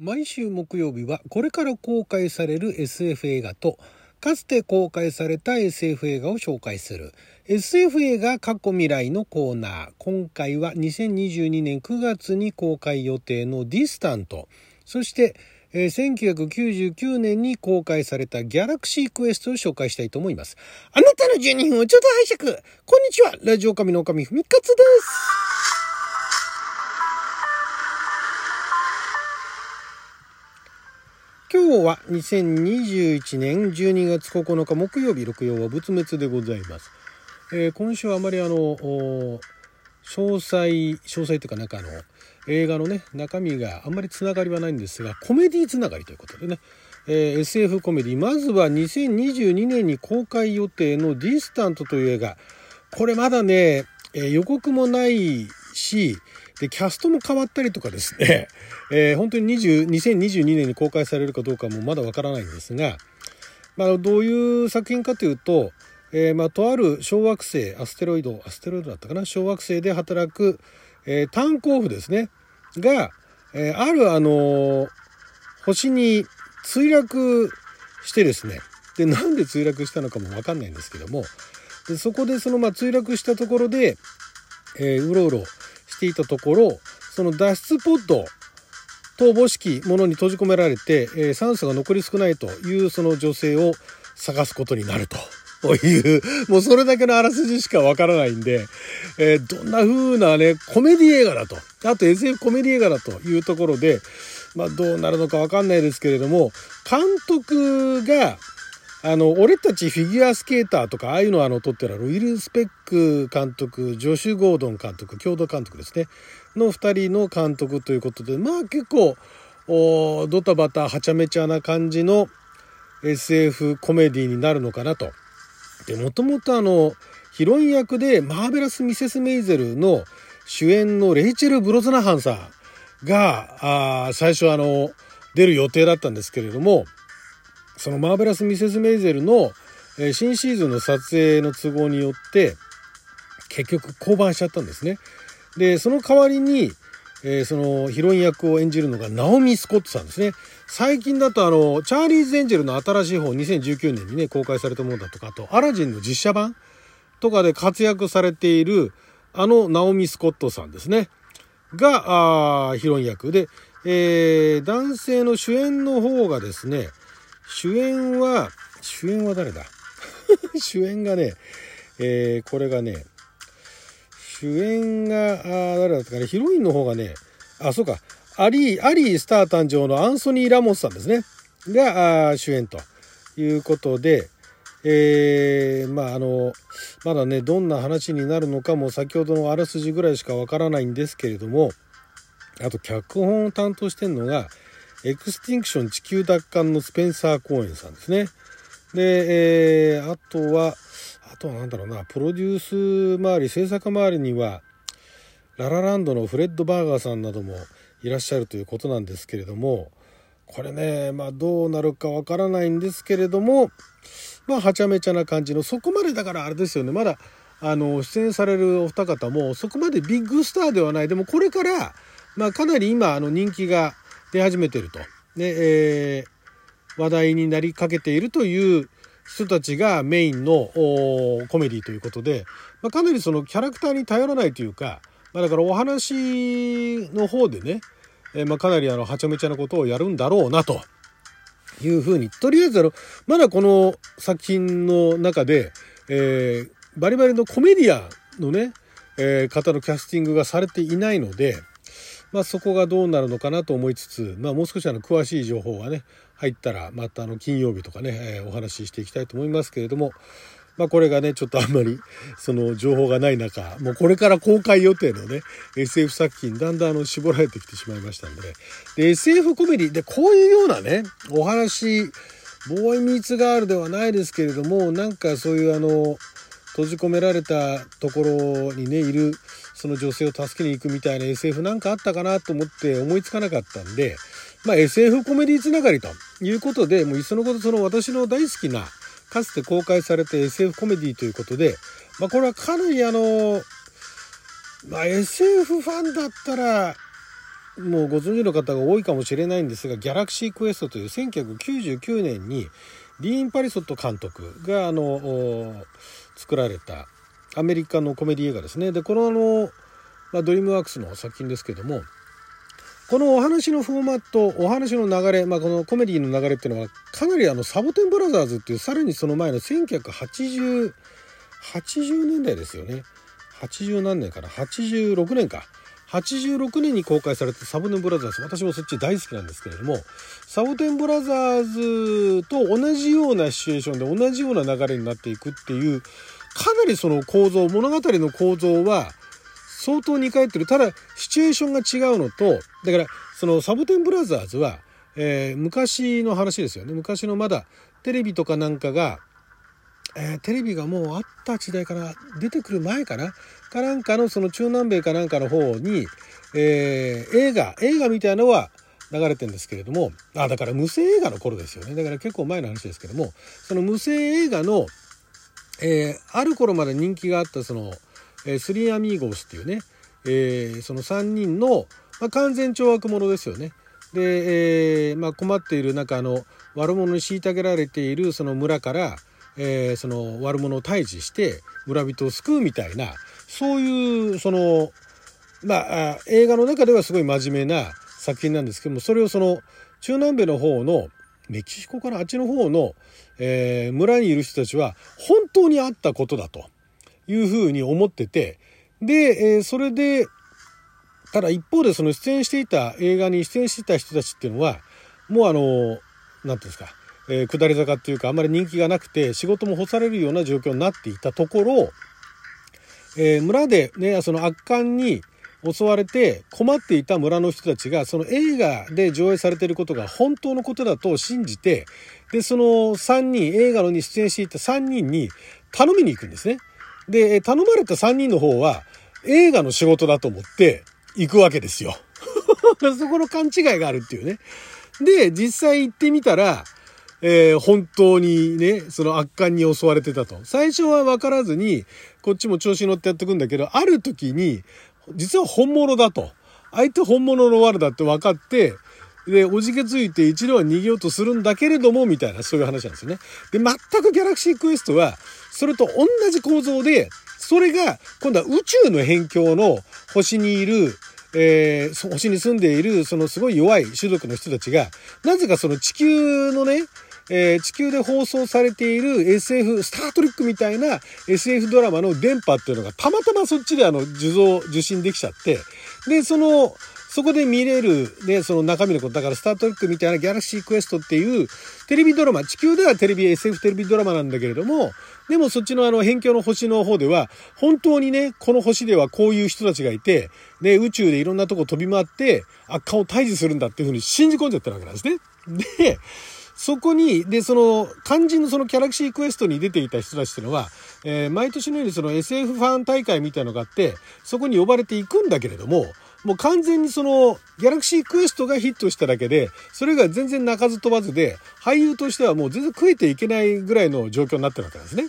毎週木曜日はこれから公開される SF 映画とかつて公開された SF 映画を紹介する。SF 映画過去未来のコーナー。今回は2022年9月に公開予定のディスタント。そしてえー、1999年に公開されたギャラクシークエストを紹介したいと思います。あなたの12分をちょっと拝借。こんにちは。ラジオ神の神ふみかつです。今日は2021年12月9日木曜日、六曜は仏滅でございます。えー、今週はあまりあの、詳細、詳細というかなんかあの、映画のね、中身があんまりつながりはないんですが、コメディつながりということでね、えー、SF コメディ、まずは2022年に公開予定のディスタントという映画。これまだね、えー、予告もないし、で、キャストも変わったりとかですね、えー、本当に20 2022年に公開されるかどうかもまだわからないんですが、まあ、どういう作品かというと、えー、まあ、とある小惑星、アステロイド、アステロイドだったかな、小惑星で働く、えー、炭鉱夫ですね、が、え、あるあの星に墜落してですね、で、なんで墜落したのかもわかんないんですけども、でそこでその、まあ、墜落したところで、え、うろうろしていたところ、その脱出ポッドとおぼしきものに閉じ込められて、えー、酸素が残り少ないというその女性を探すことになると。いう、もうそれだけのあらすじしかわからないんで、えー、どんな風なね、コメディ映画だと。あと SF コメディ映画だというところで、まあどうなるのかわかんないですけれども、監督が、あの、俺たちフィギュアスケーターとか、ああいうのをあの、撮ってるウィル・スペック監督、ジョシュ・ゴードン監督、共同監督ですね。の二人の監督ということで、まあ結構、おドタバタ、はちゃめちゃな感じの SF コメディになるのかなと。で、もともとあの、ヒロイン役でマーベラス・ミセス・メイゼルの主演のレイチェル・ブロズナハンさんが、あ最初あの、出る予定だったんですけれども、そのマーベラス・ミセス・メイゼルの、え新シーズンの撮影の都合によって、結局降板しちゃったんですね。で、その代わりに、えー、そのヒロイン役を演じるのがナオミ・スコットさんですね。最近だとあの、チャーリーズ・エンジェルの新しい方、2019年にね、公開されたものだとか、あと、アラジンの実写版とかで活躍されている、あの、ナオミ・スコットさんですね。が、あヒロイン役で、えー、男性の主演の方がですね、主演は、主演は誰だ？主演がね、えー、これがね、主演が、あ誰だったかね、ヒロインの方がね、あ、そうか、アリー、アリースター誕生のアンソニー・ラモスさんですね。が、主演ということで、えー、まああの、まだね、どんな話になるのかも先ほどのあらすじぐらいしかわからないんですけれども、あと脚本を担当してるのが、エクスティンクション地球奪還のスペンサー・コーエンさんですね。で、えー、あとは、あとは何だろうな、プロデュース周り、制作周りには、ララランドのフレッド・バーガーさんなどもいらっしゃるということなんですけれども、これね、まあどうなるかわからないんですけれども、まあはちゃめちゃな感じの、そこまでだからあれですよね、まだ、あの、出演されるお二方も、そこまでビッグスターではない。でもこれから、まあかなり今、あの人気が、出始めてると。で、えー、話題になりかけているという人たちがメインのコメディということで、まあ、かなりそのキャラクターに頼らないというか、まあ、だからお話の方でね、えー、まあ、かなりあのはちゃめちゃなことをやるんだろうなというふうにとりあえずあのまだこの作品の中で、えー、バリバリのコメディアンのね、えー、方のキャスティングがされていないので、まあ、そこがどうなるのかなと思いつつ、まあ、もう少しあの詳しい情報がね入ったらまたあの金曜日とかね、えー、お話ししていきたいと思いますけれども、まあ、これがねちょっとあんまりその情報がない中もうこれから公開予定のね SF 作品だんだんあの絞られてきてしまいましたんでね。で SF コメディでこういうようなねお話ボーイミーツガールではないですけれどもなんかそういうあの閉じ込められたところにねいるその女性を助けに行くみたいな SF なんかあったかなと思って思いつかなかったんで、まあ SF コメディつながりということで、もういっそのことその私の大好きな、かつて公開された SF コメディということで、まあこれはかなりあの、まあ SF ファンだったら、もうご存知の方が多いかもしれないんですが、ギャラクシークエストという1999年にディーン・パリソット監督があの作られたアメリカのコメディ映画ですね。で、このあの、まあ、ドリームワークスの作品ですけども、このお話のフォーマット、お話の流れ、まあ、このコメディの流れっていうのは、かなりあの、サボテンブラザーズっていう、さらにその前の1980、80年代ですよね。80何年かな ?86 年か。86年に公開されたサボテンブラザーズ私もそっち大好きなんですけれどもサボテンブラザーズと同じようなシチュエーションで同じような流れになっていくっていうかなりその構造物語の構造は相当似通ってる。ただシチュエーションが違うのとだからそのサボテンブラザーズは、えー、昔の話ですよね。昔のまだテレビとかなんかがえー、テレビがもうあった時代から出てくる前かな。かなんかのその中南米かなんかの方に、えー、映画映画みたいなのは流れてるんですけれども。あだから無声映画の頃ですよね。だから結構前の話ですけども。その無声映画の、えー、ある頃まで人気があったその、えー、スリーアミーゴスっていうね、えー、その3人の、まあ、完全懲悪者ですよね。で、えまあ、困っている中の悪者に虐げられているその村から、え、その悪者を退治して村人を救うみたいなそういうそのまあ映画の中ではすごい真面目な作品なんですけどもそれをその中南米の方のメキシコからあっちの方の、えー、村にいる人たちは本当にあったことだと。いうふうに思ってて。で、えー、それでただ一方でその出演していた映画に出演していた人たちっていうのはもうあの何て言うんですかえー、下り坂っていうかあんまり人気がなくて仕事も干されるような状況になっていたところ、えー、村でねその圧巻に襲われて困っていた村の人たちがその映画で上映されていることが本当のことだと信じてでその3人映画のに出演していた3人に頼みに行くんですね。で頼まれた3人の方は映画の仕事だと思って行くわけですよ。そこの勘違いがあるっていうね。で実際行ってみたらえー、本当にね、その圧巻に襲われてたと。最初は分からずに、こっちも調子に乗ってやっていくんだけど、ある時に、実は本物だと。相手本物の悪だって分かって、で、おじけついて一度は逃げようとするんだけれども、みたいな、そういう話なんですよね。で、全くギャラクシークエストは、それと同じ構造で、それが、今度は宇宙の辺境の星にいる、えー、星に住んでいる、そのすごい弱い種族の人たちが、なぜかその地球のね、えー、地球で放送されている SF、スタートリックみたいな SF ドラマの電波っていうのがたまたまそっちであの受像、受信できちゃって、で、その、そこで見れる、ね、その中身のこと、だからスタートリックみたいなギャラクシークエストっていうテレビドラマ、地球ではテレビ、SF テレビドラマなんだけれども、でもそっちのあの辺境の星の方では、本当にね、この星ではこういう人たちがいて、ね、宇宙でいろんなとこ飛び回って、悪化を退治するんだっていうふうに信じ込んじゃってるわけなんですね。で、そこに、で、その、肝心のそのギャラクシークエストに出ていた人たちっていうのは、えー、毎年のようにその SF ファン大会みたいのがあって、そこに呼ばれていくんだけれども、もう完全にその、ギャラクシークエストがヒットしただけで、それが全然鳴かず飛ばずで、俳優としてはもう全然食えていけないぐらいの状況になってるわけなんですね。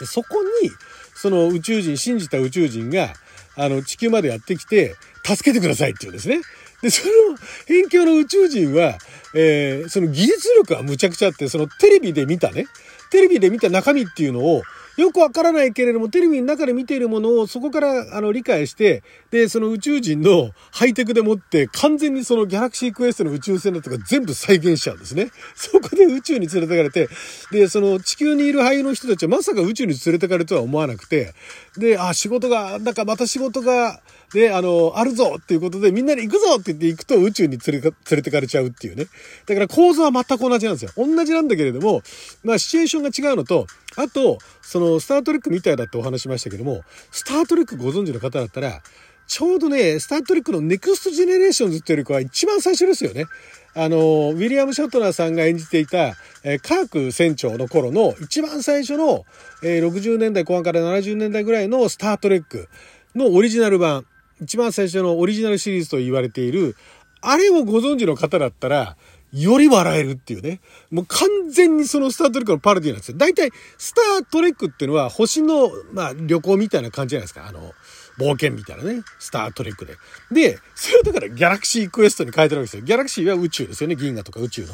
でそこに、その宇宙人、信じた宇宙人が、あの、地球までやってきて、助けてくださいっていうんですね。で、その辺境の宇宙人は、えー、その技術力はむちゃくちゃあって、そのテレビで見たね、テレビで見た中身っていうのを、よくわからないけれども、テレビの中で見ているものをそこからあの理解して、で、その宇宙人のハイテクでもって完全にそのギャラクシークエストの宇宙船だとか全部再現しちゃうんですね。そこで宇宙に連れてかれて、で、その地球にいる俳優の人たちはまさか宇宙に連れてかれるとは思わなくて、で、あ、仕事が、なんかまた仕事が、で、あの、あるぞっていうことでみんなで行くぞって言って行くと宇宙に連れ連れてかれちゃうっていうね。だから構造は全く同じなんですよ。同じなんだけれども、まあシチュエーションが違うのと、あと、その、スタートレックみたいだってお話しましたけども、スタートレックご存知の方だったら、ちょうどね、スタートレックのネクストジェネレーションズっていうよりかは一番最初ですよね。あの、ウィリアム・シャトナーさんが演じていた、えー、カーク船長の頃の一番最初の、えー、60年代後半から70年代ぐらいのスタートレックのオリジナル版、一番最初のオリジナルシリーズと言われている、あれをご存知の方だったら、より笑えるっていうね。もう完全にそのスタートレックのパロディなんですよ。大体、スタートレックっていうのは星の、まあ、旅行みたいな感じじゃないですか。あの、冒険みたいなね、スタートレックで。で、それをだからギャラクシークエストに変えてるわけですよ。ギャラクシーは宇宙ですよね。銀河とか宇宙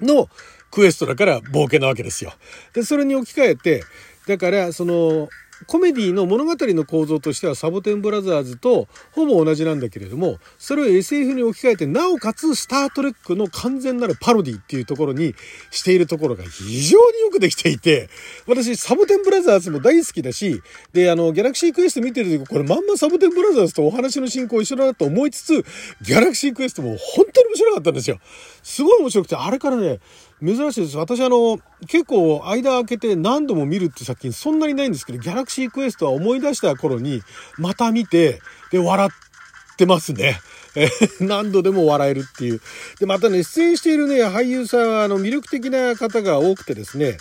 の。のクエストだから冒険なわけですよ。で、それに置き換えて、だから、その、コメディの物語の構造としてはサボテンブラザーズとほぼ同じなんだけれどもそれを SF に置き換えてなおかつスター・トレックの完全なるパロディっていうところにしているところが非常によくできていて私サボテンブラザーズも大好きだしであのギャラクシークエスト見てる時これまんまサボテンブラザーズとお話の進行一緒だなと思いつつギャラクシークエストも本当に面白かったんですよ。すごい面白くてあれからね珍しいです。私あの、結構間空けて何度も見るって作品そんなにないんですけど、ギャラクシークエストは思い出した頃にまた見て、で、笑ってますね。え 何度でも笑えるっていう。で、またね、出演しているね、俳優さんはあの魅力的な方が多くてですね、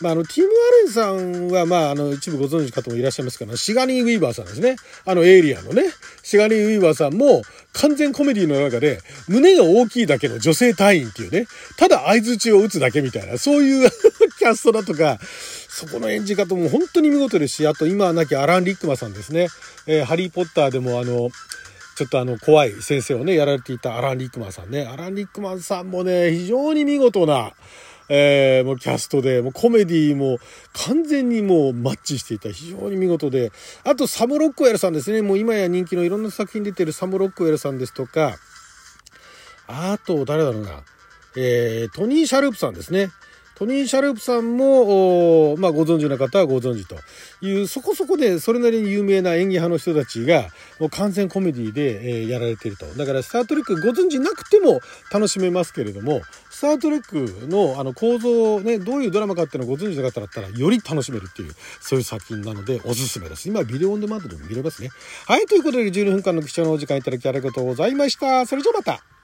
まあ、あの、ティム・アレンさんは、まあ、あの、一部ご存知方もいらっしゃいますから、シガニー・ウィーバーさんですね。あの、エイリアンのね、シガニー・ウィーバーさんも、完全コメディの中で、胸が大きいだけの女性隊員っていうね、ただ合図中を打つだけみたいな、そういう キャストだとか、そこの演じ方も本当に見事ですし、あと今は亡きアラン・リックマさんですね。えー、ハリー・ポッターでもあの、ちょっとあの、怖い先生をね、やられていたアラン・リックマンさんね。アラン・リックマンさんもね、非常に見事な、えー、もうキャストで、もうコメディも完全にもうマッチしていた。非常に見事で。あと、サム・ロックウェルさんですね。もう今や人気のいろんな作品出てるサム・ロックウェルさんですとか、あと、誰だろうな。えー、トニー・シャルーブさんですね。トニー・シャルーブさんも、まあ、ご存知の方はご存知という、そこそこでそれなりに有名な演技派の人たちが、もう完全コメディで、えー、やられていると。だから、スター・トレックご存知なくても楽しめますけれども、スター・トレックのあの構造ね、どういうドラマかっていうのをご存知の方だったら、より楽しめるっていう、そういう作品なので、おすすめです。今、ビデオオンデマンドでも見れますね。はい、ということで、12分間の貴重なお時間いただきありがとうございました。それじゃあまた。